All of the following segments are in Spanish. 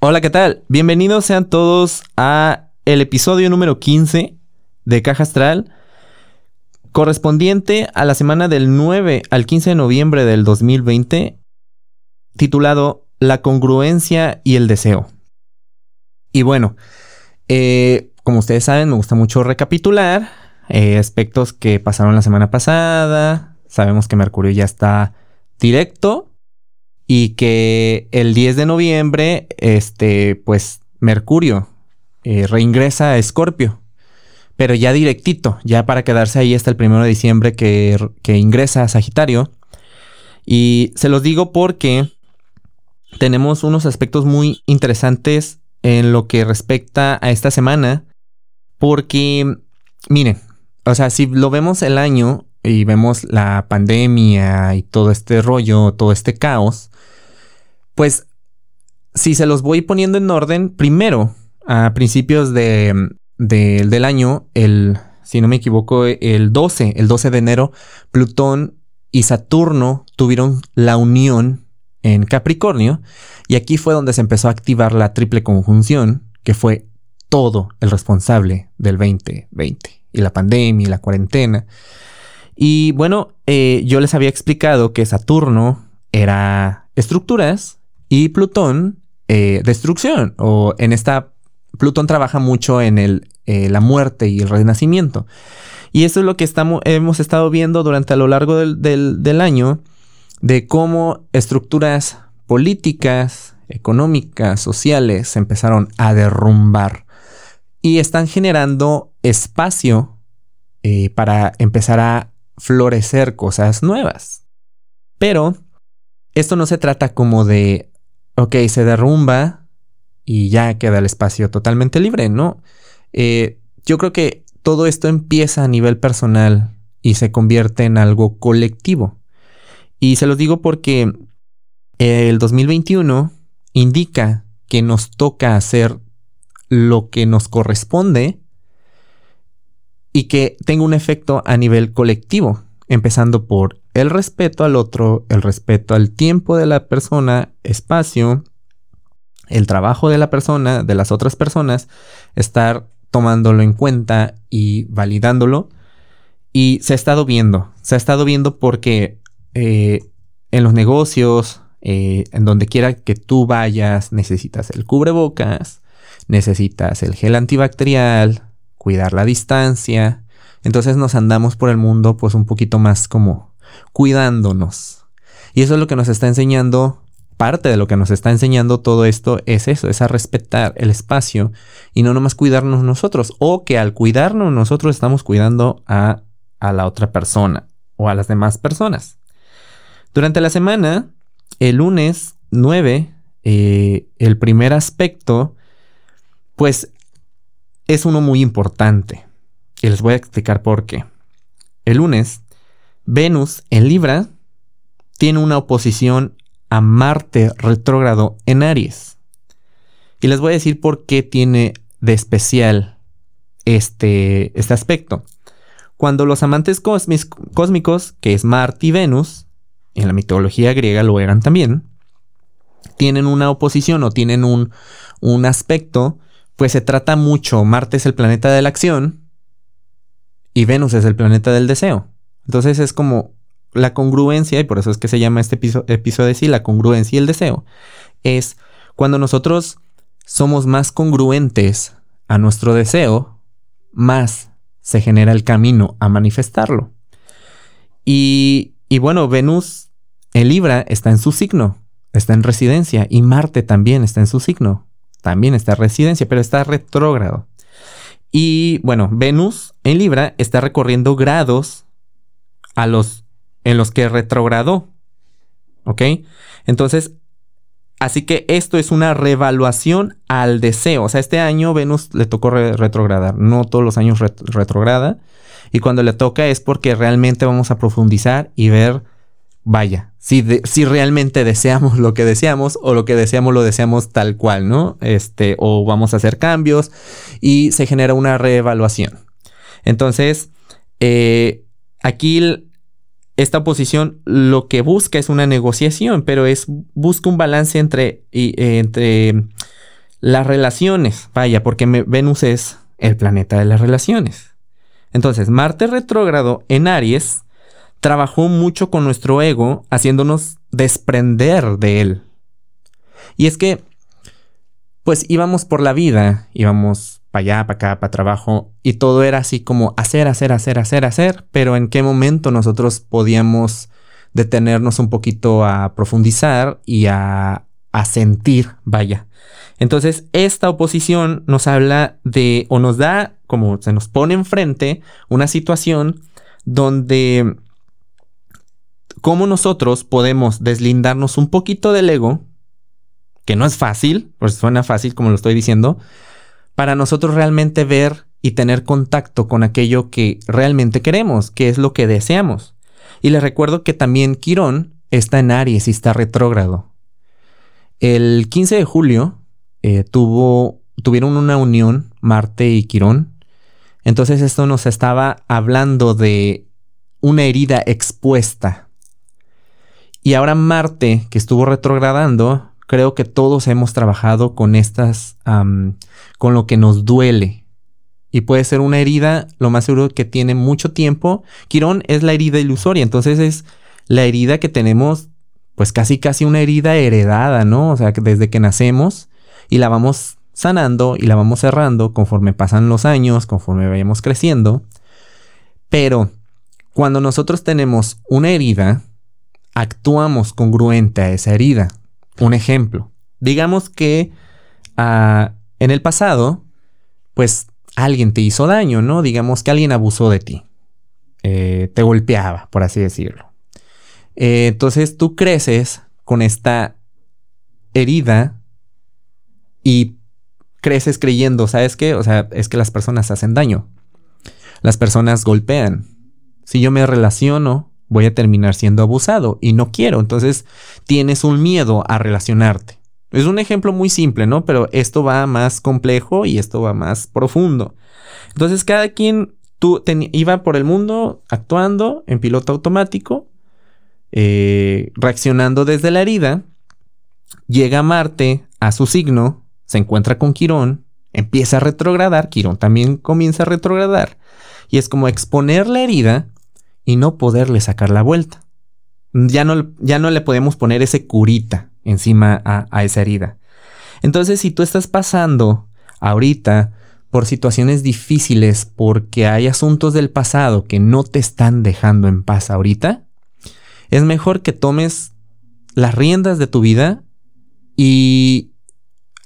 Hola, ¿qué tal? Bienvenidos sean todos a el episodio número 15 de Caja Astral, correspondiente a la semana del 9 al 15 de noviembre del 2020, titulado La congruencia y el deseo. Y bueno, eh, como ustedes saben, me gusta mucho recapitular eh, aspectos que pasaron la semana pasada. Sabemos que Mercurio ya está directo y que el 10 de noviembre, este, pues Mercurio eh, reingresa a Escorpio, pero ya directito, ya para quedarse ahí hasta el 1 de diciembre que, que ingresa a Sagitario. Y se los digo porque tenemos unos aspectos muy interesantes en lo que respecta a esta semana, porque, miren, o sea, si lo vemos el año y vemos la pandemia y todo este rollo, todo este caos, pues si se los voy poniendo en orden, primero, a principios de, del año, el, si no me equivoco, el 12, el 12 de enero, Plutón y Saturno tuvieron la unión en Capricornio y aquí fue donde se empezó a activar la triple conjunción, que fue todo el responsable del 2020 y la pandemia y la cuarentena. Y bueno, eh, yo les había explicado que Saturno era estructuras y Plutón eh, destrucción. O en esta, Plutón trabaja mucho en el, eh, la muerte y el renacimiento. Y eso es lo que estamos, hemos estado viendo durante a lo largo del, del año, de cómo estructuras políticas, económicas, sociales se empezaron a derrumbar y están generando espacio para empezar a florecer cosas nuevas. Pero esto no se trata como de, ok, se derrumba y ya queda el espacio totalmente libre, ¿no? Eh, yo creo que todo esto empieza a nivel personal y se convierte en algo colectivo. Y se los digo porque el 2021 indica que nos toca hacer lo que nos corresponde y que tenga un efecto a nivel colectivo, empezando por el respeto al otro, el respeto al tiempo de la persona, espacio, el trabajo de la persona, de las otras personas, estar tomándolo en cuenta y validándolo. Y se ha estado viendo, se ha estado viendo porque eh, en los negocios, eh, en donde quiera que tú vayas, necesitas el cubrebocas, necesitas el gel antibacterial, cuidar la distancia. Entonces nos andamos por el mundo pues un poquito más como cuidándonos. Y eso es lo que nos está enseñando, parte de lo que nos está enseñando todo esto es eso, es a respetar el espacio y no nomás cuidarnos nosotros o que al cuidarnos nosotros estamos cuidando a, a la otra persona o a las demás personas. Durante la semana el lunes 9, eh, el primer aspecto, pues es uno muy importante. Y les voy a explicar por qué. El lunes, Venus en Libra tiene una oposición a Marte retrógrado en Aries. Y les voy a decir por qué tiene de especial este, este aspecto. Cuando los amantes cósmicos, que es Marte y Venus, en la mitología griega lo eran también, tienen una oposición o tienen un, un aspecto, pues se trata mucho, Marte es el planeta de la acción y Venus es el planeta del deseo. Entonces es como la congruencia, y por eso es que se llama este episodio así, la congruencia y el deseo, es cuando nosotros somos más congruentes a nuestro deseo, más se genera el camino a manifestarlo. Y, y bueno, Venus el Libra está en su signo, está en residencia y Marte también está en su signo, también está en residencia, pero está retrógrado. Y bueno, Venus en Libra está recorriendo grados a los en los que retrogradó. ¿Ok? Entonces, así que esto es una revaluación al deseo. O sea, este año Venus le tocó retrogradar. No todos los años retrograda. Y cuando le toca es porque realmente vamos a profundizar y ver vaya, si, realmente deseamos lo que deseamos o lo que deseamos lo deseamos tal cual, ¿no? Este, o vamos a hacer cambios y se genera una reevaluación. Entonces, eh, aquí esta oposición lo que busca es una negociación, pero es busca un balance entre, entre las relaciones, vaya, porque Venus es el planeta de las relaciones. Entonces, Marte retrógrado en Aries trabajó mucho con nuestro ego, haciéndonos desprender de él. Y es que, pues íbamos por la vida, íbamos para allá, para acá, para trabajo, y todo era así como hacer, hacer, hacer, hacer, hacer, pero en qué momento nosotros podíamos detenernos un poquito a profundizar y a, a sentir, vaya. Entonces, esta oposición nos habla de, o nos da, como se nos pone enfrente, una situación donde cómo nosotros podemos deslindarnos un poquito del ego, que no es fácil, pues suena fácil como lo estoy diciendo, para nosotros realmente ver y tener contacto con aquello que realmente queremos, que es lo que deseamos. Y les recuerdo que también Quirón está en Aries y está retrógrado. El 15 de julio eh, tuvo, tuvieron una unión Marte y Quirón. Entonces esto nos estaba hablando de una herida expuesta y ahora Marte, que estuvo retrogradando, creo que todos hemos trabajado con estas, con lo que nos duele. Y puede ser una herida, lo más seguro que tiene mucho tiempo. Quirón es la herida ilusoria, entonces es la herida que tenemos, pues casi casi una herida heredada, ¿no? O sea, que desde que nacemos y la vamos sanando y la vamos cerrando conforme pasan los años, conforme vayamos creciendo. Pero cuando nosotros tenemos una herida, actuamos congruente a esa herida. Un ejemplo, digamos que ah, en el pasado, pues alguien te hizo daño, ¿no? Digamos que alguien abusó de ti, eh, te golpeaba, por así decirlo. Eh, entonces tú creces con esta herida y creces creyendo, ¿sabes qué? O sea, es que las personas hacen daño. Las personas golpean. Si yo me relaciono voy a terminar siendo abusado y no quiero. Entonces tienes un miedo a relacionarte. Es un ejemplo muy simple, ¿no? Pero esto va más complejo y esto va más profundo. Entonces cada quien tú iba por el mundo actuando en piloto automático, eh, reaccionando desde la herida. Llega Marte a su signo, se encuentra con Quirón, empieza a retrogradar, Quirón también comienza a retrogradar. Y es como exponer la herida y no poderle sacar la vuelta. Ya no, ya no le podemos poner ese curita encima a, a esa herida. Entonces, si tú estás pasando ahorita por situaciones difíciles porque hay asuntos del pasado que no te están dejando en paz ahorita, es mejor que tomes las riendas de tu vida y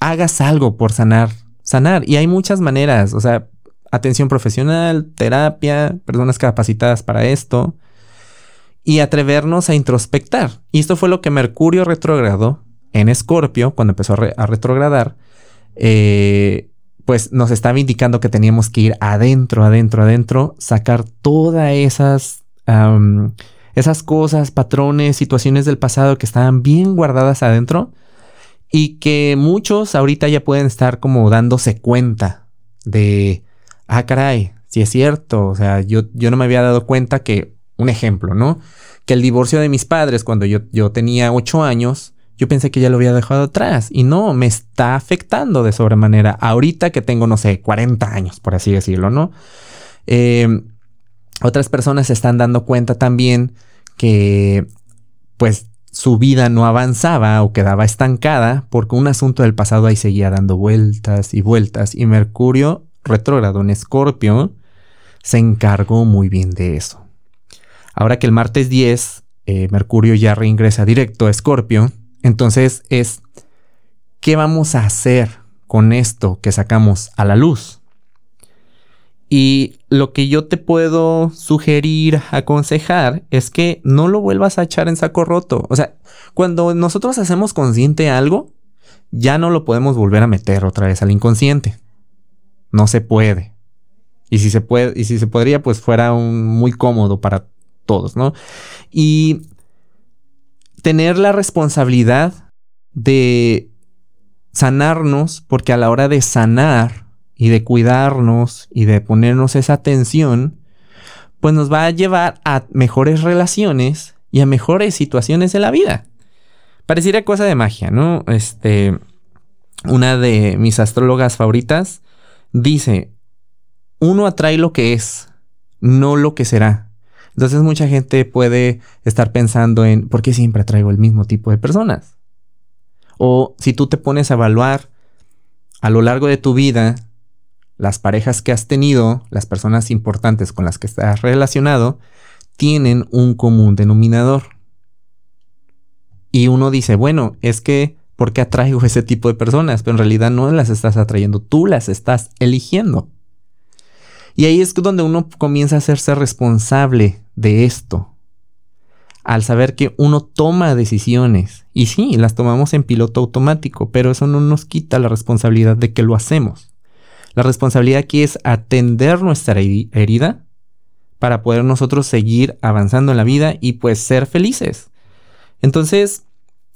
hagas algo por sanar, sanar. Y hay muchas maneras, o sea, atención profesional, terapia, personas capacitadas para esto y atrevernos a introspectar. Y esto fue lo que Mercurio retrogradó en Escorpio, cuando empezó a, retrogradar, eh, pues nos estaba indicando que teníamos que ir adentro, adentro, adentro, sacar todas esas, esas cosas, patrones, situaciones del pasado que estaban bien guardadas adentro y que muchos ahorita ya pueden estar como dándose cuenta de ah, caray, si es cierto, o sea, yo, yo no me había dado cuenta que, un ejemplo, ¿no? Que el divorcio de mis padres cuando yo, yo tenía ocho años, yo pensé que ya lo había dejado atrás y no, me está afectando de sobremanera ahorita que tengo, no sé, 40 años, por así decirlo, ¿no? Eh, otras personas se están dando cuenta también que, pues, su vida no avanzaba o quedaba estancada porque un asunto del pasado ahí seguía dando vueltas y vueltas y Mercurio retrógrado en Escorpio se encargó muy bien de eso. Ahora que el martes 10 eh, Mercurio ya reingresa directo a Escorpio, entonces es, ¿qué vamos a hacer con esto que sacamos a la luz? Y lo que yo te puedo sugerir, aconsejar, es que no lo vuelvas a echar en saco roto. O sea, cuando nosotros hacemos consciente algo, ya no lo podemos volver a meter otra vez al inconsciente no se puede. Y si se puede, y si se podría, pues fuera un, muy cómodo para todos, ¿no? Y tener la responsabilidad de sanarnos, porque a la hora de sanar y de cuidarnos y de ponernos esa atención, pues nos va a llevar a mejores relaciones y a mejores situaciones de la vida. Pareciera cosa de magia, ¿no? Este, una de mis astrólogas favoritas, dice, uno atrae lo que es, no lo que será. Entonces mucha gente puede estar pensando en, ¿por qué siempre atraigo el mismo tipo de personas? O si tú te pones a evaluar a lo largo de tu vida las parejas que has tenido, las personas importantes con las que estás relacionado, tienen un común denominador. Y uno dice, bueno, es que, ¿por qué atraigo ese tipo de personas? Pero en realidad no las estás atrayendo, tú las estás eligiendo. Y ahí es donde uno comienza a hacerse responsable de esto. Al saber que uno toma decisiones. Y sí, las tomamos en piloto automático, pero eso no nos quita la responsabilidad de que lo hacemos. La responsabilidad aquí es atender nuestra herida para poder nosotros seguir avanzando en la vida y pues ser felices. Entonces,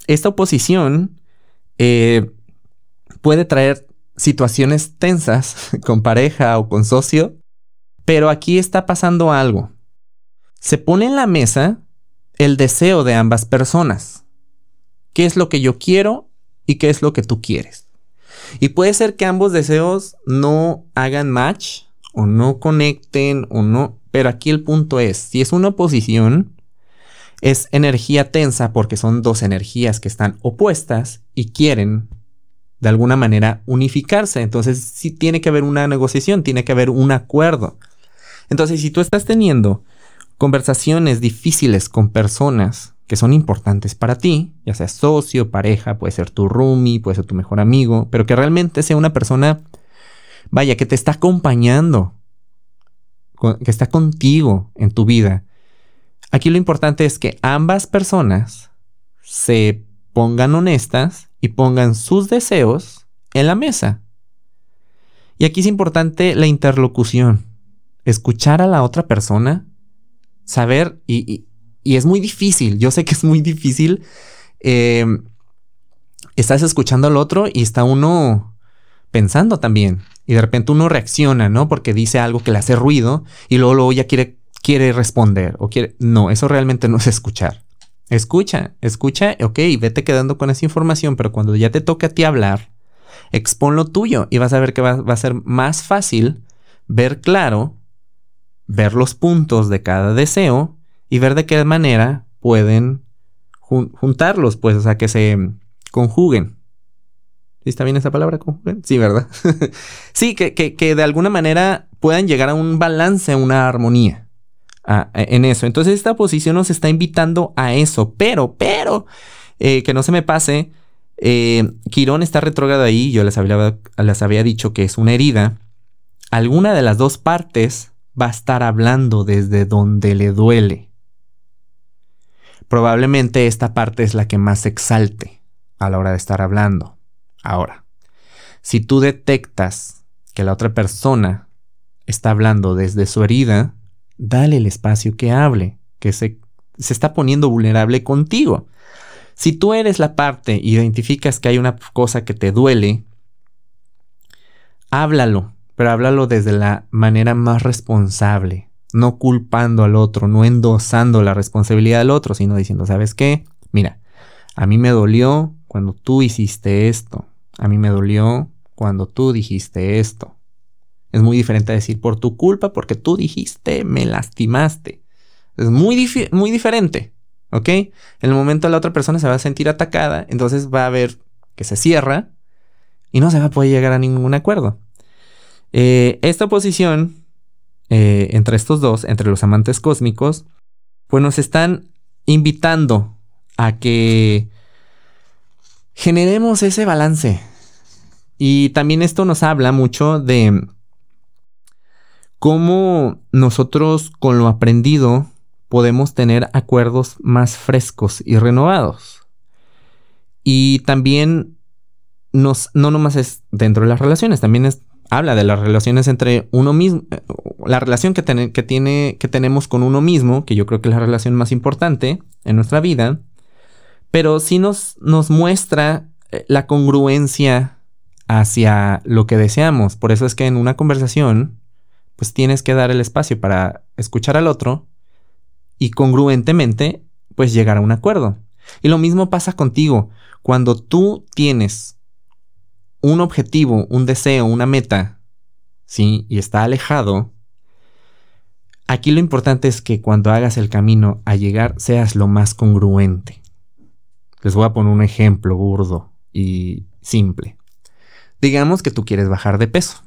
esta oposición eh, puede traer situaciones tensas con pareja o con socio, pero aquí está pasando algo. Se pone en la mesa el deseo de ambas personas. ¿Qué es lo que yo quiero y qué es lo que tú quieres? Y puede ser que ambos deseos no hagan match o no conecten o no, pero aquí el punto es, si es una oposición, es energía tensa porque son dos energías que están opuestas y quieren de alguna manera unificarse. Entonces sí tiene que haber una negociación, tiene que haber un acuerdo. Entonces, si tú estás teniendo conversaciones difíciles con personas que son importantes para ti, ya sea socio, pareja, puede ser tu roomie, puede ser tu mejor amigo, pero que realmente sea una persona, vaya, que te está acompañando, que está contigo en tu vida. Aquí lo importante es que ambas personas se pongan honestas y pongan sus deseos en la mesa. Y aquí es importante la interlocución escuchar a la otra persona, saber, y, es muy difícil, yo sé que es muy difícil, em, estás escuchando al otro y está uno pensando también, y de repente uno reacciona, ¿no? Porque dice algo que le hace ruido y luego, luego ya quiere, quiere responder o quiere... No, eso realmente no es escuchar. Escucha, escucha, ok, vete quedando con esa información, pero cuando ya te toque a ti hablar, expon lo tuyo y vas a ver que va, va a ser más fácil ver claro ver los puntos de cada deseo y ver de qué manera pueden juntarlos, pues, o sea, que se conjuguen. ¿Sí está bien esa palabra? ¿Conjuguen? Sí, ¿verdad? sí, que, que, de alguna manera puedan llegar a un balance, a una armonía en eso. Entonces esta posición nos está invitando a eso, pero, pero, eh, que no se me pase, eh, Quirón está retrógrado ahí, yo les había, les había dicho que es una herida. Alguna de las dos partes va a estar hablando desde donde le duele. Probablemente esta parte es la que más exalte a la hora de estar hablando. Ahora, si tú detectas que la otra persona está hablando desde su herida, dale el espacio que hable, que se, se está poniendo vulnerable contigo. Si tú eres la parte, identificas que hay una cosa que te duele, háblalo, pero háblalo desde la manera más responsable, no culpando al otro, no endosando la responsabilidad del otro, sino diciendo, ¿sabes qué? Mira, a mí me dolió cuando tú hiciste esto, a mí me dolió cuando tú dijiste esto. Es muy diferente a decir por tu culpa, porque tú dijiste, me lastimaste. Es muy, muy diferente, ¿ok? En el momento la otra persona se va a sentir atacada, entonces va a ver que se cierra y no se va a poder llegar a ningún acuerdo. Eh, esta oposición eh, entre estos dos, entre los amantes cósmicos, pues nos están invitando a que generemos ese balance. Y también esto nos habla mucho de cómo nosotros con lo aprendido podemos tener acuerdos más frescos y renovados. Y también nos, no nomás es dentro de las relaciones, también es habla de las relaciones entre uno mismo, eh, la relación que, que, tiene, que tenemos con uno mismo, que yo creo que es la relación más importante en nuestra vida, pero sí nos, nos muestra eh, la congruencia hacia lo que deseamos. Por eso es que en una conversación, pues tienes que dar el espacio para escuchar al otro y congruentemente, pues llegar a un acuerdo. Y lo mismo pasa contigo. Cuando tú tienes un objetivo, un deseo, una meta, ¿sí? Y está alejado, aquí lo importante es que cuando hagas el camino a llegar seas lo más congruente. Les voy a poner un ejemplo burdo y simple. Digamos que tú quieres bajar de peso.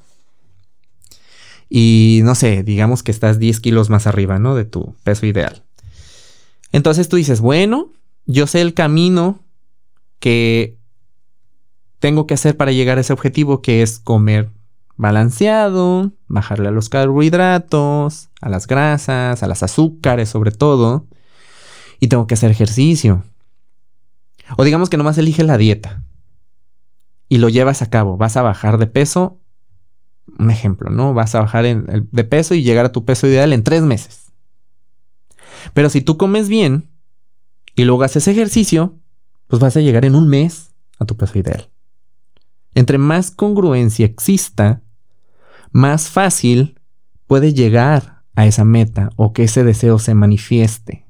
Y no sé, digamos que estás 10 kilos más arriba, ¿no? De tu peso ideal. Entonces tú dices, bueno, yo sé el camino que tengo que hacer para llegar a ese objetivo, que es comer balanceado, bajarle a los carbohidratos, a las grasas, a las azúcares sobre todo, y tengo que hacer ejercicio. O digamos que nomás eliges la dieta y lo llevas a cabo, vas a bajar de peso, un ejemplo, ¿no? Vas a bajar de peso y llegar a tu peso ideal en tres meses. Pero si tú comes bien y luego haces ejercicio, pues vas a llegar en un mes a tu peso ideal. Entre más congruencia exista, más fácil puede llegar a esa meta o que ese deseo se manifieste.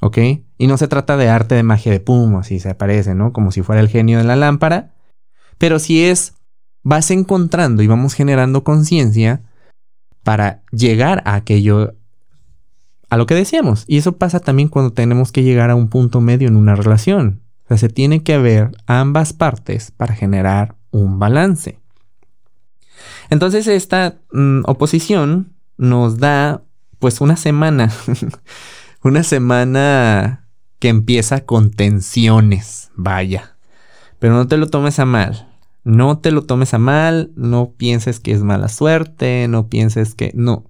¿Ok? Y no se trata de arte de magia de pum, así se aparece, ¿no? Como si fuera el genio de la lámpara. Pero si es, vas encontrando y vamos generando conciencia para llegar a aquello, a lo que decíamos. Y eso pasa también cuando tenemos que llegar a un punto medio en una relación. O sea, se tiene que ver ambas partes para generar un balance. Entonces esta mm, oposición nos da pues una semana, una semana que empieza con tensiones, vaya. Pero no te lo tomes a mal, no te lo tomes a mal, no pienses que es mala suerte, no pienses que no.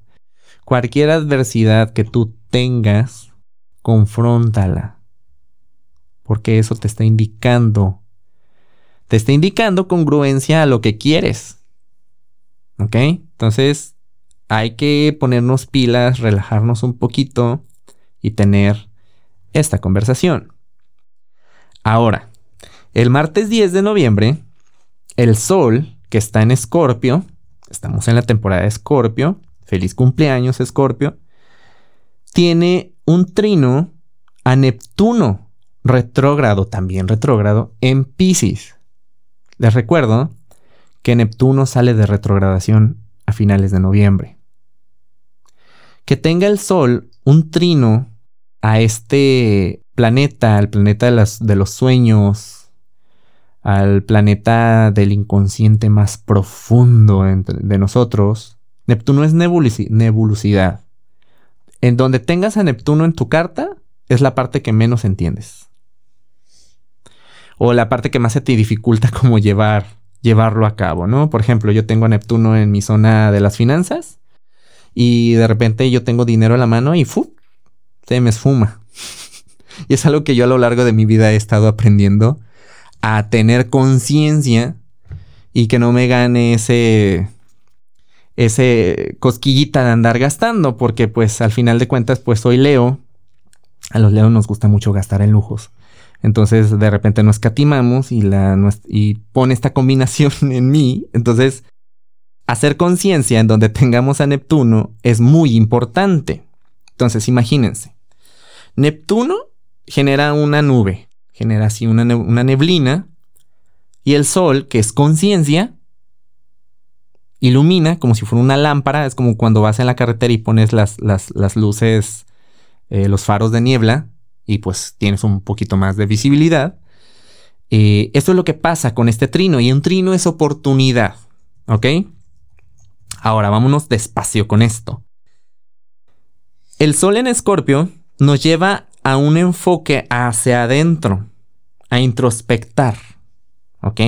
Cualquier adversidad que tú tengas, confróntala. Porque eso te está indicando, te está indicando congruencia a lo que quieres. ¿Ok? Entonces hay que ponernos pilas, relajarnos un poquito y tener esta conversación. Ahora, el martes 10 de noviembre, el Sol, que está en Escorpio, estamos en la temporada de Escorpio, feliz cumpleaños Escorpio, tiene un trino a Neptuno, retrógrado, también retrógrado, en Pisces. Les recuerdo que Neptuno sale de retrogradación a finales de noviembre. Que tenga el Sol un trino a este planeta, al planeta de, los sueños, al planeta del inconsciente más profundo de nosotros, Neptuno es nebulosidad. En donde tengas a Neptuno en tu carta, es la parte que menos entiendes. O la parte que más se te dificulta como llevar llevarlo a cabo, ¿no? Por ejemplo, yo tengo a Neptuno en mi zona de las finanzas y de repente yo tengo dinero en la mano y ¡fu! se me esfuma. y es algo que yo a lo largo de mi vida he estado aprendiendo a tener conciencia y que no me gane ese ese cosquillita de andar gastando, porque pues al final de cuentas pues soy Leo. A los Leos nos gusta mucho gastar en lujos. Entonces de repente nos catimamos y, la, y pone esta combinación en mí. Entonces, hacer conciencia en donde tengamos a Neptuno es muy importante. Entonces, imagínense. Neptuno genera una nube, genera así una, neblina. Y el Sol, que es conciencia, ilumina como si fuera una lámpara. Es como cuando vas en la carretera y pones las, las, luces, eh, los faros de niebla y pues tienes un poquito más de visibilidad. Eh, esto es lo que pasa con este trino y un trino es oportunidad, ¿ok? Ahora vámonos despacio con esto. El sol en escorpio nos lleva a un enfoque hacia adentro, a introspectar, ¿ok?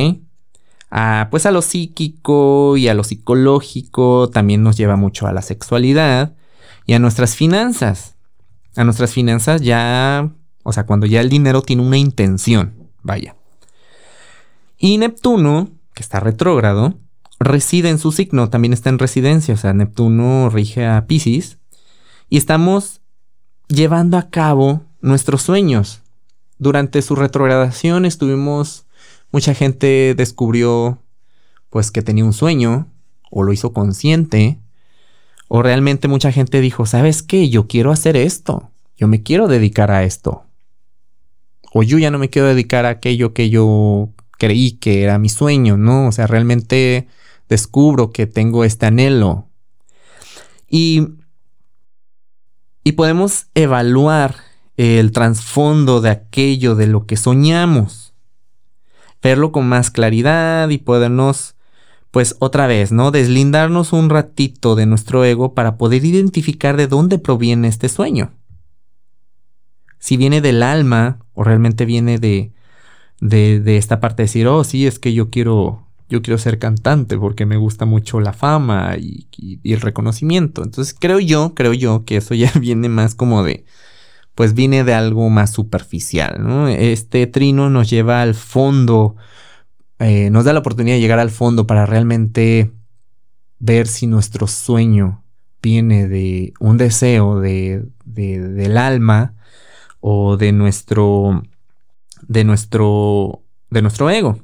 pues a lo psíquico y a lo psicológico también nos lleva mucho a la sexualidad y a nuestras finanzas a nuestras finanzas ya, o sea, cuando ya el dinero tiene una intención, vaya. Y Neptuno, que está retrógrado, reside en su signo, también está en residencia, o sea, Neptuno rige a Pisces, y estamos llevando a cabo nuestros sueños. Durante su retrogradación estuvimos, mucha gente descubrió pues que tenía un sueño, o lo hizo consciente, o realmente mucha gente dijo, ¿sabes qué? Yo quiero hacer esto. Yo me quiero dedicar a esto. O yo ya no me quiero dedicar a aquello que yo creí que era mi sueño, ¿no? O sea, realmente descubro que tengo este anhelo. Y, y podemos evaluar el trasfondo de aquello de lo que soñamos. Verlo con más claridad y podernos, pues otra vez, ¿no? Deslindarnos un ratito de nuestro ego para poder identificar de dónde proviene este sueño. Si viene del alma o realmente viene de, de, esta parte de decir, oh, sí, es que yo quiero, yo quiero ser cantante porque me gusta mucho la fama y, el reconocimiento. Entonces creo yo, creo yo que eso ya viene más como de, pues viene de algo más superficial, ¿no? Este trino nos lleva al fondo, eh, nos da la oportunidad de llegar al fondo para realmente ver si nuestro sueño viene de un deseo de, del alma o de nuestro de nuestro, de nuestro ego.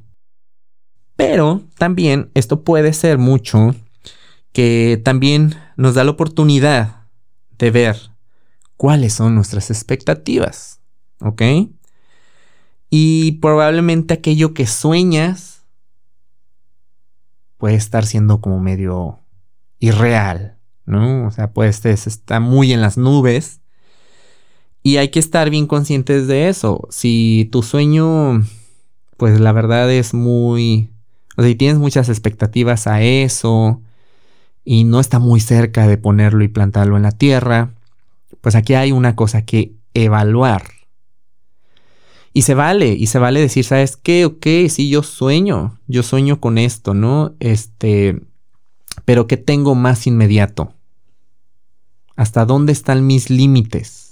Pero también esto puede ser mucho que también nos da la oportunidad de ver cuáles son nuestras expectativas. ¿Ok? Y probablemente aquello que sueñas puede estar siendo como medio irreal, ¿no? O sea, pues está muy en las nubes y hay que estar bien conscientes de eso. Si tu sueño, pues la verdad es muy... O sea, si tienes muchas expectativas a eso y no está muy cerca de ponerlo y plantarlo en la tierra, pues aquí hay una cosa que evaluar. Y se vale, y se vale decir, ¿sabes qué? Ok, sí, yo sueño, yo sueño con esto, ¿no? Este, pero ¿qué tengo más inmediato? ¿Hasta dónde están mis límites?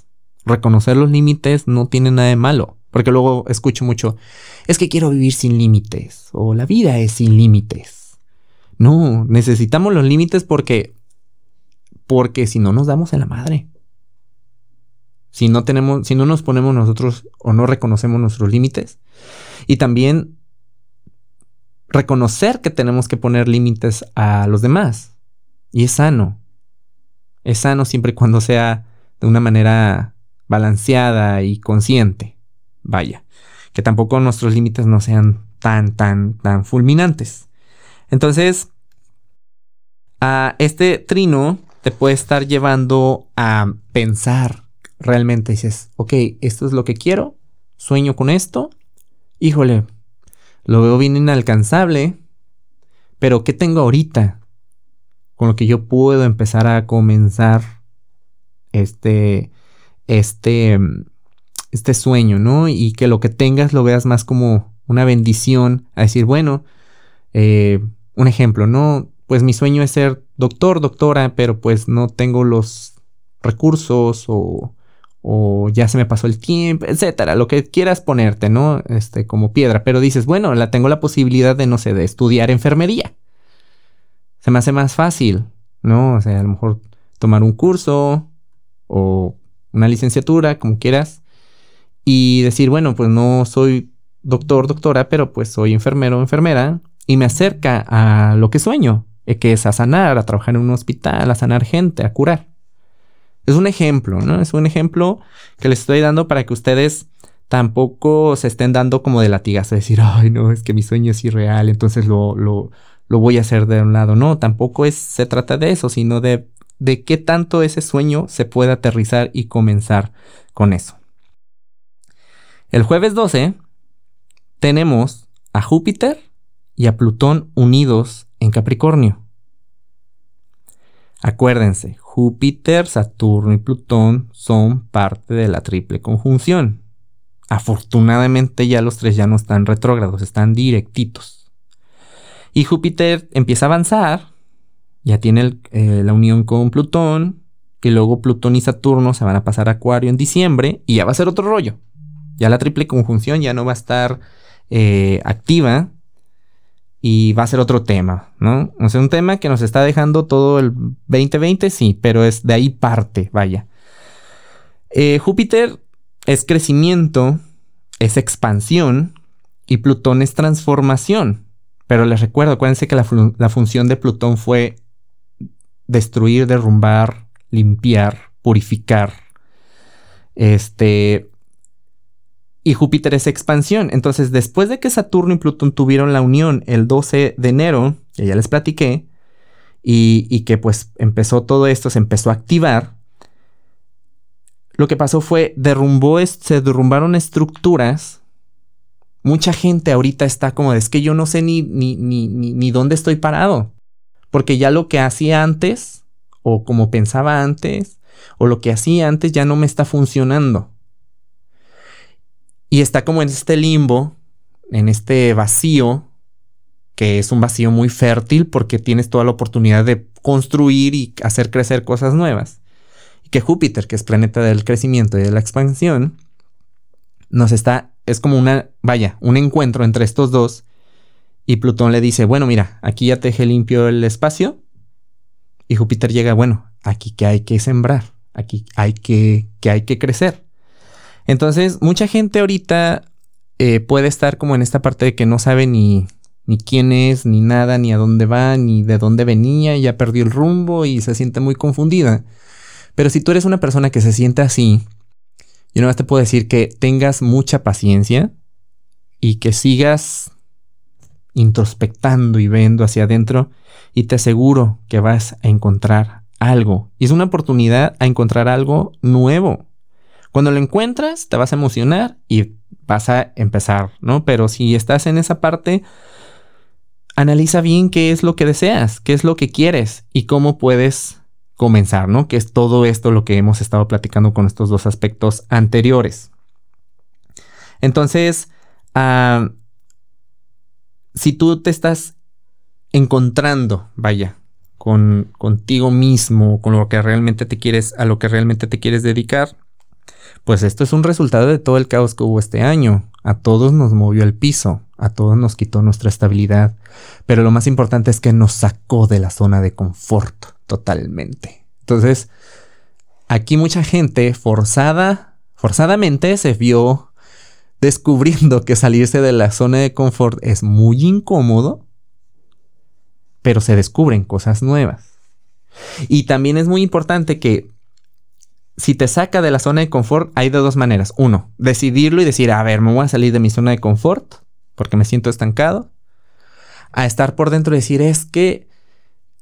reconocer los límites no tiene nada de malo. Porque luego escucho mucho, es que quiero vivir sin límites o la vida es sin límites. No, necesitamos los límites porque porque si no nos damos en la madre. Si no tenemos, si no nos ponemos nosotros o no reconocemos nuestros límites y también reconocer que tenemos que poner límites a los demás. Y es sano. Es sano siempre y cuando sea de una manera balanceada y consciente. Vaya, que tampoco nuestros límites no sean tan, tan, tan fulminantes. Entonces, a este trino te puede estar llevando a pensar realmente. Dices, ok, esto es lo que quiero, sueño con esto, híjole, lo veo bien inalcanzable, pero ¿qué tengo ahorita? Con lo que yo puedo empezar a comenzar este este, este sueño, ¿no? Y que lo que tengas lo veas más como una bendición, a decir, bueno, eh, un ejemplo, ¿no? Pues mi sueño es ser doctor, doctora, pero pues no tengo los recursos o, o ya se me pasó el tiempo, etcétera, lo que quieras ponerte, ¿no? Este, como piedra, pero dices, bueno, la tengo la posibilidad de, no sé, de estudiar enfermería. Se me hace más fácil, ¿no? O sea, a lo mejor tomar un curso o una licenciatura, como quieras, y decir, bueno, pues no soy doctor, doctora, pero pues soy enfermero, enfermera, y me acerca a lo que sueño, eh, que es a sanar, a trabajar en un hospital, a sanar gente, a curar. Es un ejemplo, ¿no? Es un ejemplo que les estoy dando para que ustedes tampoco se estén dando como de latigazo, decir, ay, no, es que mi sueño es irreal, entonces lo, lo, lo voy a hacer de un lado. No, tampoco es, se trata de eso, sino de de qué tanto ese sueño se puede aterrizar y comenzar con eso. El jueves 12 tenemos a Júpiter y a Plutón unidos en Capricornio. Acuérdense, Júpiter, Saturno y Plutón son parte de la triple conjunción. Afortunadamente ya los tres ya no están retrógrados, están directitos. Y Júpiter empieza a avanzar ya tiene eh, la unión con Plutón, que luego Plutón y Saturno se van a pasar a Acuario en diciembre y ya va a ser otro rollo. Ya la triple conjunción ya no va a estar eh, activa y va a ser otro tema, ¿no? O sea, un tema que nos está dejando todo el 2020, sí, pero es de ahí parte, vaya. Eh, Júpiter es crecimiento, es expansión y Plutón es transformación. Pero les recuerdo, acuérdense que la, la función de Plutón fue destruir, derrumbar, limpiar, purificar. Este. Y Júpiter es expansión. Entonces, después de que Saturno y Plutón tuvieron la unión el 12 de enero, que ya les platiqué, y, y que pues empezó todo esto, se empezó a activar, lo que pasó fue, derrumbó, se derrumbaron estructuras. Mucha gente ahorita está como, es que yo no sé ni, ni, ni, ni, dónde estoy parado. Porque ya lo que hacía antes, o como pensaba antes, o lo que hacía antes ya no me está funcionando. Y está como en este limbo, en este vacío, que es un vacío muy fértil porque tienes toda la oportunidad de construir y hacer crecer cosas nuevas que Júpiter, que es planeta del crecimiento y de la expansión, nos está, es como una, vaya, un encuentro entre estos dos. Y Plutón le dice, bueno, mira, aquí ya te dejé limpio el espacio. Y Júpiter llega, bueno, aquí que hay que sembrar, aquí hay que, que hay que crecer. Entonces, mucha gente ahorita eh, puede estar como en esta parte de que no sabe ni, ni quién es, ni nada, ni a dónde va, ni de dónde venía, y ya perdió el rumbo y se siente muy confundida. Pero si tú eres una persona que se siente así, yo nada más te puedo decir que tengas mucha paciencia y que sigas introspectando y viendo hacia adentro y te aseguro que vas a encontrar algo. Y es una oportunidad a encontrar algo nuevo. Cuando lo encuentras, te vas a emocionar y vas a empezar, ¿no? Pero si estás en esa parte, analiza bien qué es lo que deseas, qué es lo que quieres y cómo puedes comenzar, ¿no? Que es todo esto lo que hemos estado platicando con estos dos aspectos anteriores. Entonces, ah, si tú te estás encontrando, vaya, con contigo mismo, con lo que realmente te quieres, a lo que realmente te quieres dedicar, pues esto es un resultado de todo el caos que hubo este año. A todos nos movió el piso, a todos nos quitó nuestra estabilidad, pero lo más importante es que nos sacó de la zona de confort totalmente. Entonces, aquí mucha gente forzada, forzadamente se vio descubriendo que salirse de la zona de confort es muy incómodo, pero se descubren cosas nuevas. Y también es muy importante que si te saca de la zona de confort, hay de dos maneras. Uno, decidirlo y decir, a ver, me voy a salir de mi zona de confort porque me siento estancado. A estar por dentro y decir, es que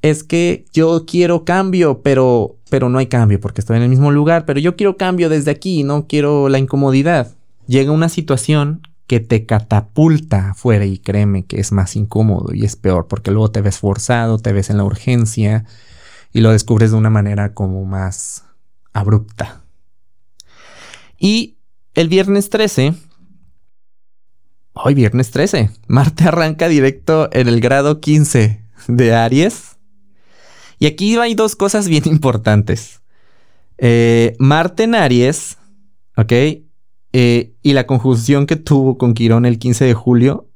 es que yo quiero cambio, pero, pero no hay cambio porque estoy en el mismo lugar, pero yo quiero cambio desde aquí, no quiero la incomodidad. Llega una situación que te catapulta afuera y créeme que es más incómodo y es peor porque luego te ves forzado, te ves en la urgencia y lo descubres de una manera como más abrupta. Y el viernes 13, hoy viernes 13, Marte arranca directo en el grado 15 de Aries y aquí hay dos cosas bien importantes. Eh, Marte en Aries, ¿ok? Eh, y la conjunción que tuvo con Quirón el 15 de julio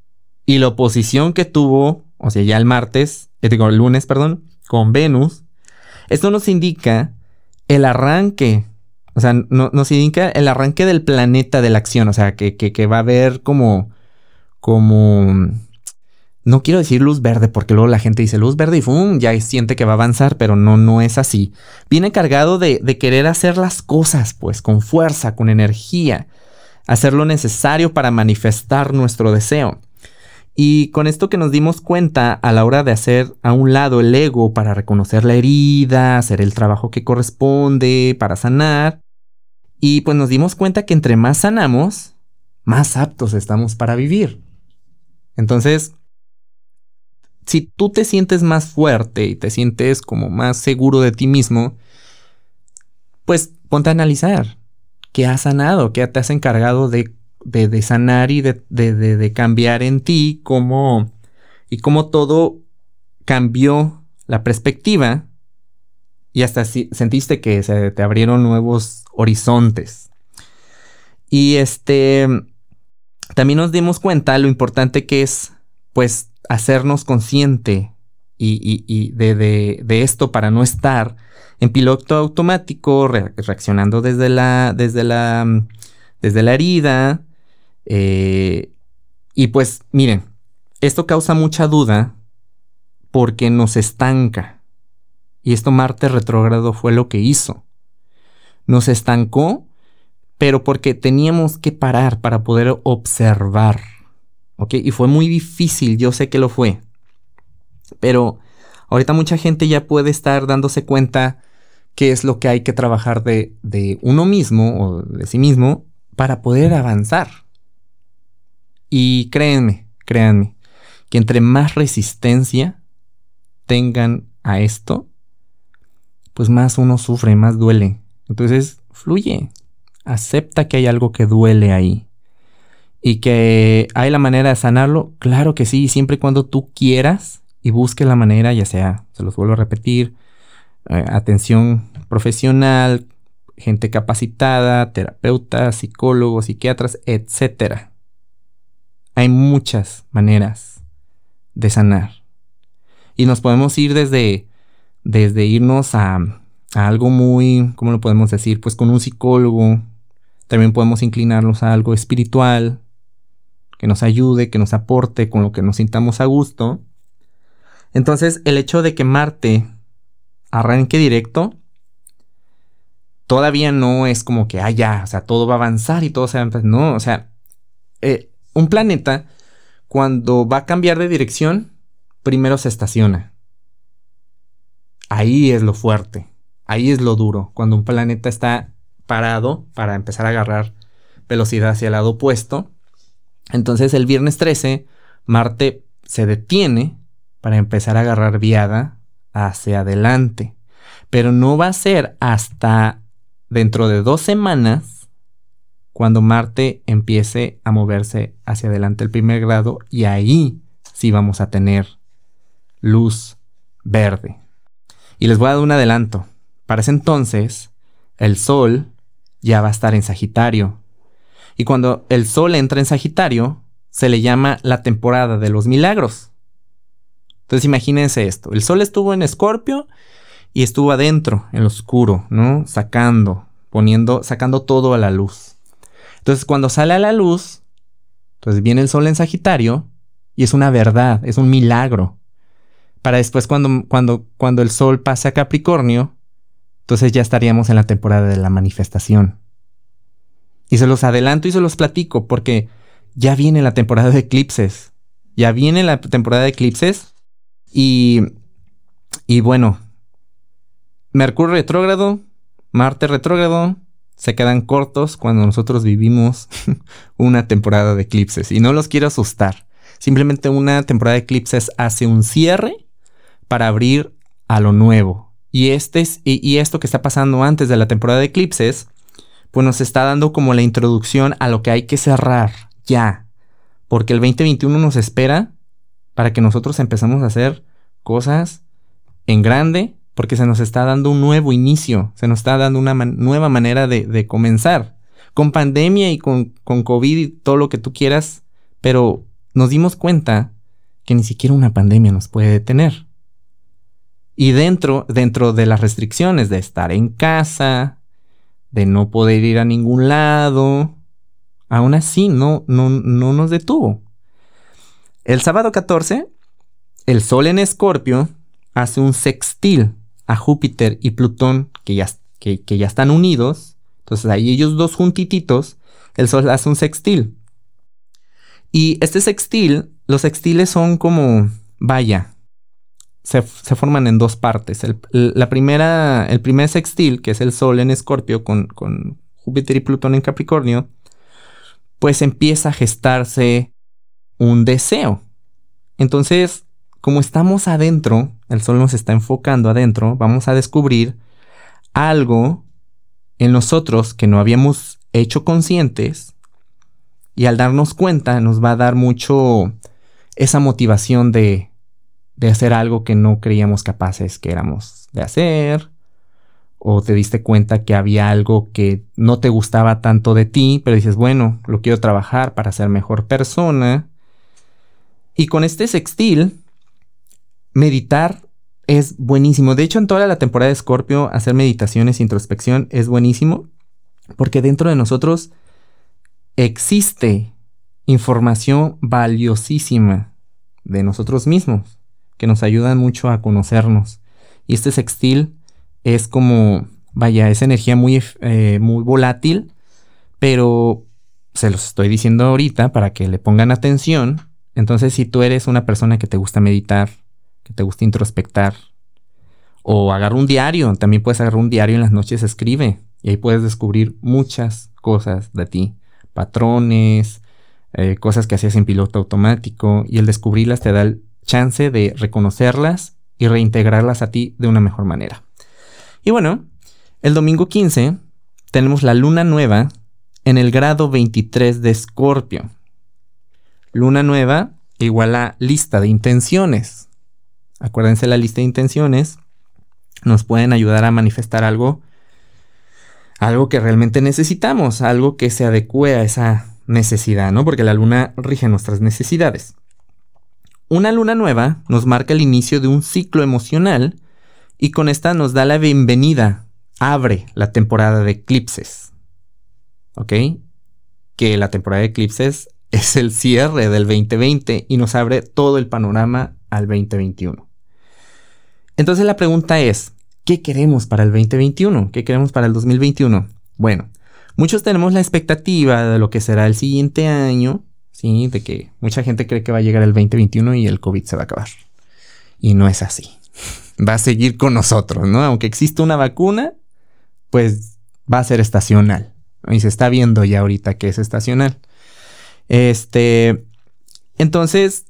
y la oposición que tuvo, o sea, ya el martes, eh, digo, el lunes, perdón, con Venus. Esto nos indica el arranque, o sea, nos indica el arranque del planeta de la acción, o sea, que, que, que va a haber como, como no quiero decir luz verde porque luego la gente dice luz verde y ¡fum! ya siente que va a avanzar, pero no, no es así. Viene cargado de, de querer hacer las cosas, pues, con fuerza, con energía, hacer lo necesario para manifestar nuestro deseo. Y con esto que nos dimos cuenta a la hora de hacer a un lado el ego para reconocer la herida, hacer el trabajo que corresponde, para sanar, y pues nos dimos cuenta que entre más sanamos, más aptos estamos para vivir. Entonces, si tú te sientes más fuerte y te sientes como más seguro de ti mismo, pues ponte a analizar qué has sanado, qué te has encargado de, de, sanar y de, de, cambiar en ti, cómo, y cómo todo cambió la perspectiva y hasta si, sentiste que se te abrieron nuevos horizontes. Y este, también nos dimos cuenta lo importante que es, pues, hacernos consciente y, de, esto para no estar en piloto automático, reaccionando desde la, desde la, desde la herida. Eh, y pues miren, esto causa mucha duda porque nos estanca. Y esto Marte retrógrado fue lo que hizo. Nos estancó, pero porque teníamos que parar para poder observar. ¿Ok? Y fue muy difícil, yo sé que lo fue. Pero ahorita mucha gente ya puede estar dándose cuenta qué es lo que hay que trabajar de, de uno mismo o de sí mismo para poder avanzar. Y créanme, créanme, que entre más resistencia tengan a esto, pues más uno sufre, más duele. Entonces, fluye, acepta que hay algo que duele ahí. Y que hay la manera de sanarlo, claro que sí, siempre y cuando tú quieras y busques la manera, ya sea, se los vuelvo a repetir, eh, atención profesional, gente capacitada, terapeutas, psicólogos, psiquiatras, etc. Hay muchas maneras de sanar. Y nos podemos ir desde, desde irnos a, a algo muy, ¿cómo lo podemos decir? Pues con un psicólogo. También podemos inclinarnos a algo espiritual, que nos ayude, que nos aporte, con lo que nos sintamos a gusto. Entonces, el hecho de que Marte arranque directo, todavía no es como que, ah, ya, o sea, todo va a avanzar y todo se va a. No, o sea, eh, un planeta, cuando va a cambiar de dirección, primero se estaciona. Ahí es lo fuerte, ahí es lo duro, cuando un planeta está parado para empezar a agarrar velocidad hacia el lado opuesto. Entonces el viernes 13, Marte se detiene para empezar a agarrar viada hacia adelante. Pero no va a ser hasta dentro de dos semanas cuando Marte empiece a moverse hacia adelante el primer grado y ahí sí vamos a tener luz verde. Y les voy a dar un adelanto. Para ese entonces, el Sol ya va a estar en Sagitario. Y cuando el Sol entra en Sagitario, se le llama la temporada de los milagros. Entonces imagínense esto. El Sol estuvo en Escorpio y estuvo adentro, en lo oscuro, ¿no? Sacando, poniendo, sacando todo a la luz. Entonces, cuando sale a la luz, entonces viene el sol en Sagitario y es una verdad, es un milagro. Para después, cuando, cuando, cuando el sol pase a Capricornio, entonces ya estaríamos en la temporada de la manifestación. Y se los adelanto y se los platico porque ya viene la temporada de eclipses. Ya viene la temporada de eclipses y, y bueno, Mercurio retrógrado, Marte retrógrado, se quedan cortos cuando nosotros vivimos una temporada de eclipses. Y no los quiero asustar. Simplemente una temporada de eclipses hace un cierre para abrir a lo nuevo. Y, este es, y, esto que está pasando antes de la temporada de eclipses, pues nos está dando como la introducción a lo que hay que cerrar ya. Porque el 2021 nos espera para que nosotros empezamos a hacer cosas en grande porque se nos está dando un nuevo inicio, se nos está dando una nueva manera de, comenzar. Con pandemia y con, con COVID y todo lo que tú quieras, pero nos dimos cuenta que ni siquiera una pandemia nos puede detener. Y dentro, dentro de las restricciones de estar en casa, de no poder ir a ningún lado, aún así no, no, no nos detuvo. El sábado 14, el Sol en Escorpio hace un sextil a Júpiter y Plutón, que ya, que, ya están unidos, entonces ahí ellos dos juntititos, el Sol hace un sextil. Y este sextil, los sextiles son como, vaya, se, forman en dos partes. la primera, el primer sextil, que es el Sol en Escorpio con, con Júpiter y Plutón en Capricornio, pues empieza a gestarse un deseo. Entonces, como estamos adentro, el sol nos está enfocando adentro, vamos a descubrir algo en nosotros que no habíamos hecho conscientes y al darnos cuenta nos va a dar mucho esa motivación de, de hacer algo que no creíamos capaces que éramos de hacer o te diste cuenta que había algo que no te gustaba tanto de ti, pero dices, bueno, lo quiero trabajar para ser mejor persona. Y con este sextil meditar es buenísimo. De hecho, en toda la temporada de Scorpio, hacer meditaciones, introspección es buenísimo. Porque dentro de nosotros existe información valiosísima de nosotros mismos que nos ayudan mucho a conocernos. Y este sextil es como, vaya, es energía muy, eh, muy volátil, pero se los estoy diciendo ahorita para que le pongan atención. Entonces, si tú eres una persona que te gusta meditar, que te gusta introspectar, o agarra un diario, también puedes agarrar un diario en las noches, escribe, y ahí puedes descubrir muchas cosas de ti, patrones, eh, cosas que hacías en piloto automático, y el descubrirlas te da el chance de reconocerlas y reintegrarlas a ti de una mejor manera. Y bueno, el domingo 15 tenemos la luna nueva en el grado 23 de Escorpio. Luna nueva igual a lista de intenciones. Acuérdense la lista de intenciones. Nos pueden ayudar a manifestar algo, algo que realmente necesitamos, algo que se adecue a esa necesidad, ¿no? Porque la luna rige nuestras necesidades. Una luna nueva nos marca el inicio de un ciclo emocional y con esta nos da la bienvenida, abre la temporada de eclipses. ¿Ok? Que la temporada de eclipses es el cierre del 2020 y nos abre todo el panorama al 2021. Entonces la pregunta es, ¿qué queremos para el 2021? ¿Qué queremos para el 2021? Bueno, muchos tenemos la expectativa de lo que será el siguiente año ¿sí? De que mucha gente cree que va a llegar el 2021 y el COVID se va a acabar. Y no es así. Va a seguir con nosotros, ¿no? Aunque exista una vacuna, pues va a ser estacional. Y se está viendo ya ahorita que es estacional. Este, entonces,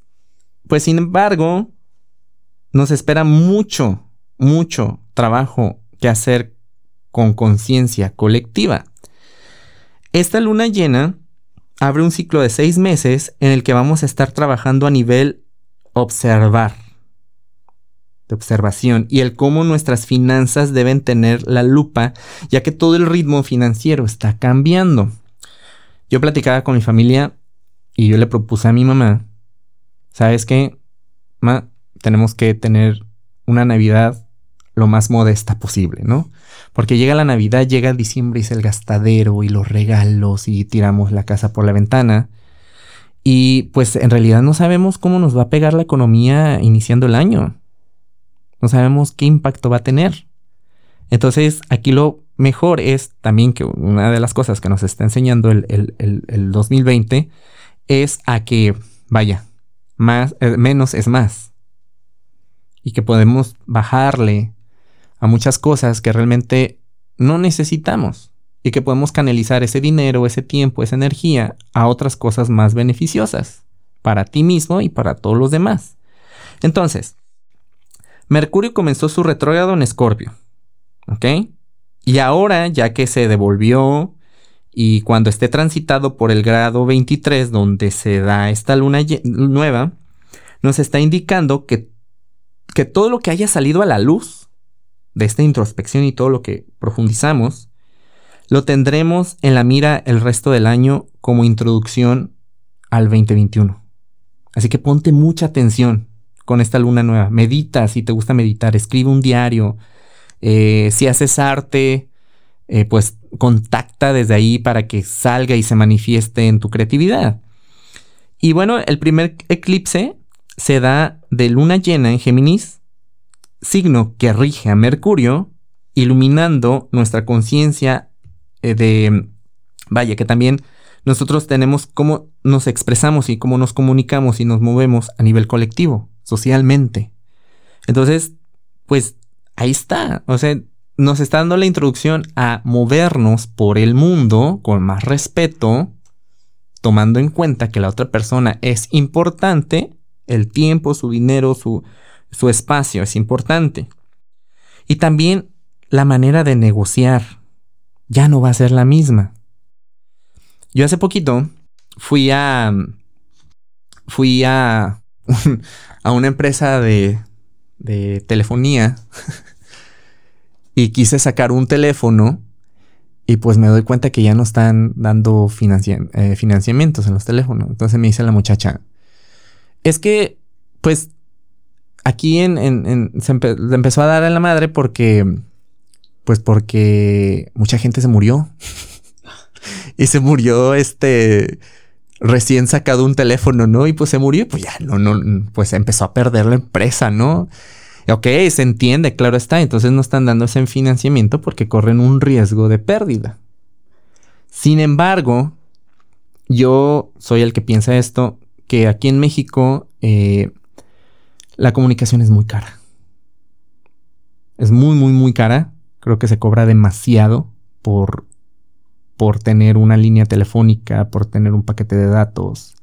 pues sin embargo, nos espera mucho, mucho trabajo que hacer con conciencia colectiva. Esta luna llena abre un ciclo de seis meses en el que vamos a estar trabajando a nivel observar, de observación, y el cómo nuestras finanzas deben tener la lupa, ya que todo el ritmo financiero está cambiando. Yo platicaba con mi familia y yo le propuse a mi mamá, ¿sabes qué? Tenemos que tener una Navidad lo más modesta posible, ¿no? Porque llega la Navidad, llega diciembre y es el gastadero y los regalos y tiramos la casa por la ventana. Y pues en realidad no sabemos cómo nos va a pegar la economía iniciando el año. No sabemos qué impacto va a tener. Entonces aquí lo mejor es también que una de las cosas que nos está enseñando el, el 2020 es a que, vaya, más, eh, menos es más. Y que podemos bajarle a muchas cosas que realmente no necesitamos y que podemos canalizar ese dinero, ese tiempo, esa energía a otras cosas más beneficiosas para ti mismo y para todos los demás. Entonces, Mercurio comenzó su retrógrado en Escorpio, ¿ok? Y ahora, ya que se devolvió y cuando esté transitado por el grado 23, donde se da esta luna nueva, nos está indicando que, que todo lo que haya salido a la luz, de esta introspección y todo lo que profundizamos, lo tendremos en la mira el resto del año como introducción al 2021. Así que ponte mucha atención con esta luna nueva. Medita si te gusta meditar, escribe un diario. Eh, si haces arte, eh, pues contacta desde ahí para que salga y se manifieste en tu creatividad. Y bueno, el primer eclipse se da de luna llena en Géminis signo que rige a Mercurio, iluminando nuestra conciencia eh, de, vaya, que también nosotros tenemos cómo nos expresamos y cómo nos comunicamos y nos movemos a nivel colectivo, socialmente. Entonces, pues ahí está, o sea, nos está dando la introducción a movernos por el mundo con más respeto, tomando en cuenta que la otra persona es importante, el tiempo, su dinero, su, su espacio es importante. Y también la manera de negociar ya no va a ser la misma. Yo hace poquito fui a fui a a una empresa de de telefonía y quise sacar un teléfono y pues me doy cuenta que ya no están dando eh, financiamientos en los teléfonos. Entonces me dice la muchacha, es que pues aquí en, se empezó a dar a la madre porque, pues porque mucha gente se murió. y se murió este recién sacado un teléfono, ¿no? Y pues se murió y pues ya no, no, pues empezó a perder la empresa, ¿no? Ok, se entiende, claro está. Entonces no están dando ese financiamiento porque corren un riesgo de pérdida. Sin embargo, yo soy el que piensa esto, que aquí en México eh, la comunicación es muy cara. Es muy, muy, muy cara. Creo que se cobra demasiado por, por tener una línea telefónica, por tener un paquete de datos.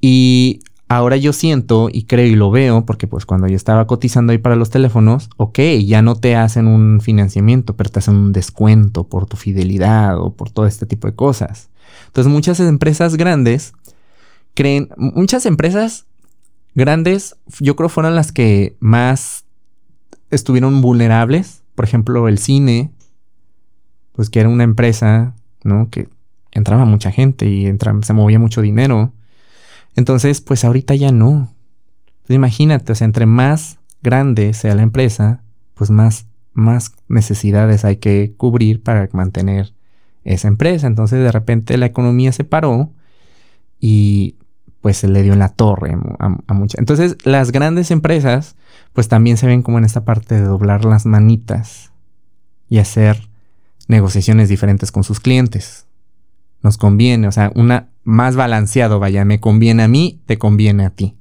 Y ahora yo siento y creo y lo veo, porque pues cuando yo estaba cotizando ahí para los teléfonos, ok, ya no te hacen un financiamiento, pero te hacen un descuento por tu fidelidad o por todo este tipo de cosas. Entonces muchas empresas grandes creen, muchas empresas grandes yo creo fueron las que más estuvieron vulnerables. Por ejemplo, el cine, pues que era una empresa, ¿no? Que entraba mucha gente y se movía mucho dinero. Entonces, pues ahorita ya no. imagínate, o sea, entre más grande sea la empresa, pues más, más necesidades hay que cubrir para mantener esa empresa. Entonces, de repente la economía se paró y pues se le dio en la torre a, a muchas. Entonces, las grandes empresas, pues también se ven como en esta parte de doblar las manitas y hacer negociaciones diferentes con sus clientes. Nos conviene, o sea, una más balanceado, vaya, me conviene a mí, te conviene a ti.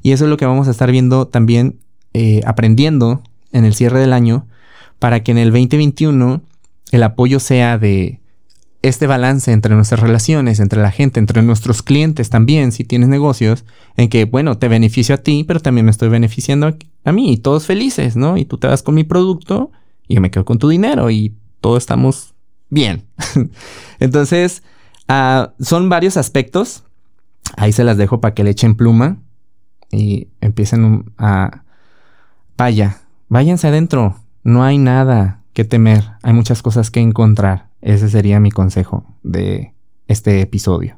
Y eso es lo que vamos a estar viendo también, eh, aprendiendo en el cierre del año, para que en el 2021 el apoyo sea de este balance entre nuestras relaciones, entre la gente, entre nuestros clientes también, si tienes negocios, en que, bueno, te beneficio a ti, pero también me estoy beneficiando a mí y todos felices, ¿no? Y tú te vas con mi producto y yo me quedo con tu dinero y todos estamos bien. Entonces, Ah, son varios aspectos. Ahí se las dejo para que le echen pluma y empiecen a... Vaya, váyanse adentro. No hay nada que temer. Hay muchas cosas que encontrar. Ese sería mi consejo de este episodio.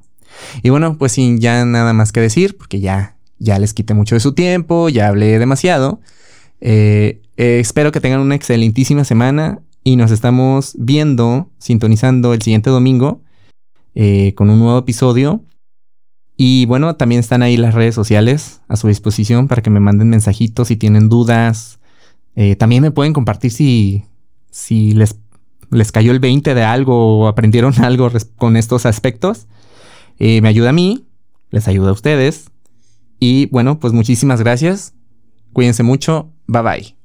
Y bueno, pues sin ya nada más que decir, porque ya, ya les quité mucho de su tiempo, ya hablé demasiado. Eh, eh, espero que tengan una excelentísima semana y nos estamos viendo, sintonizando el siguiente domingo eh, con un nuevo episodio. Y bueno, también están ahí las redes sociales a su disposición para que me manden mensajitos si tienen dudas. Eh, también me pueden compartir si, si les, les cayó el 20 de algo o aprendieron algo con estos aspectos. Eh, me ayuda a mí, les ayuda a ustedes. Y bueno, pues muchísimas gracias. Cuídense mucho. Bye bye.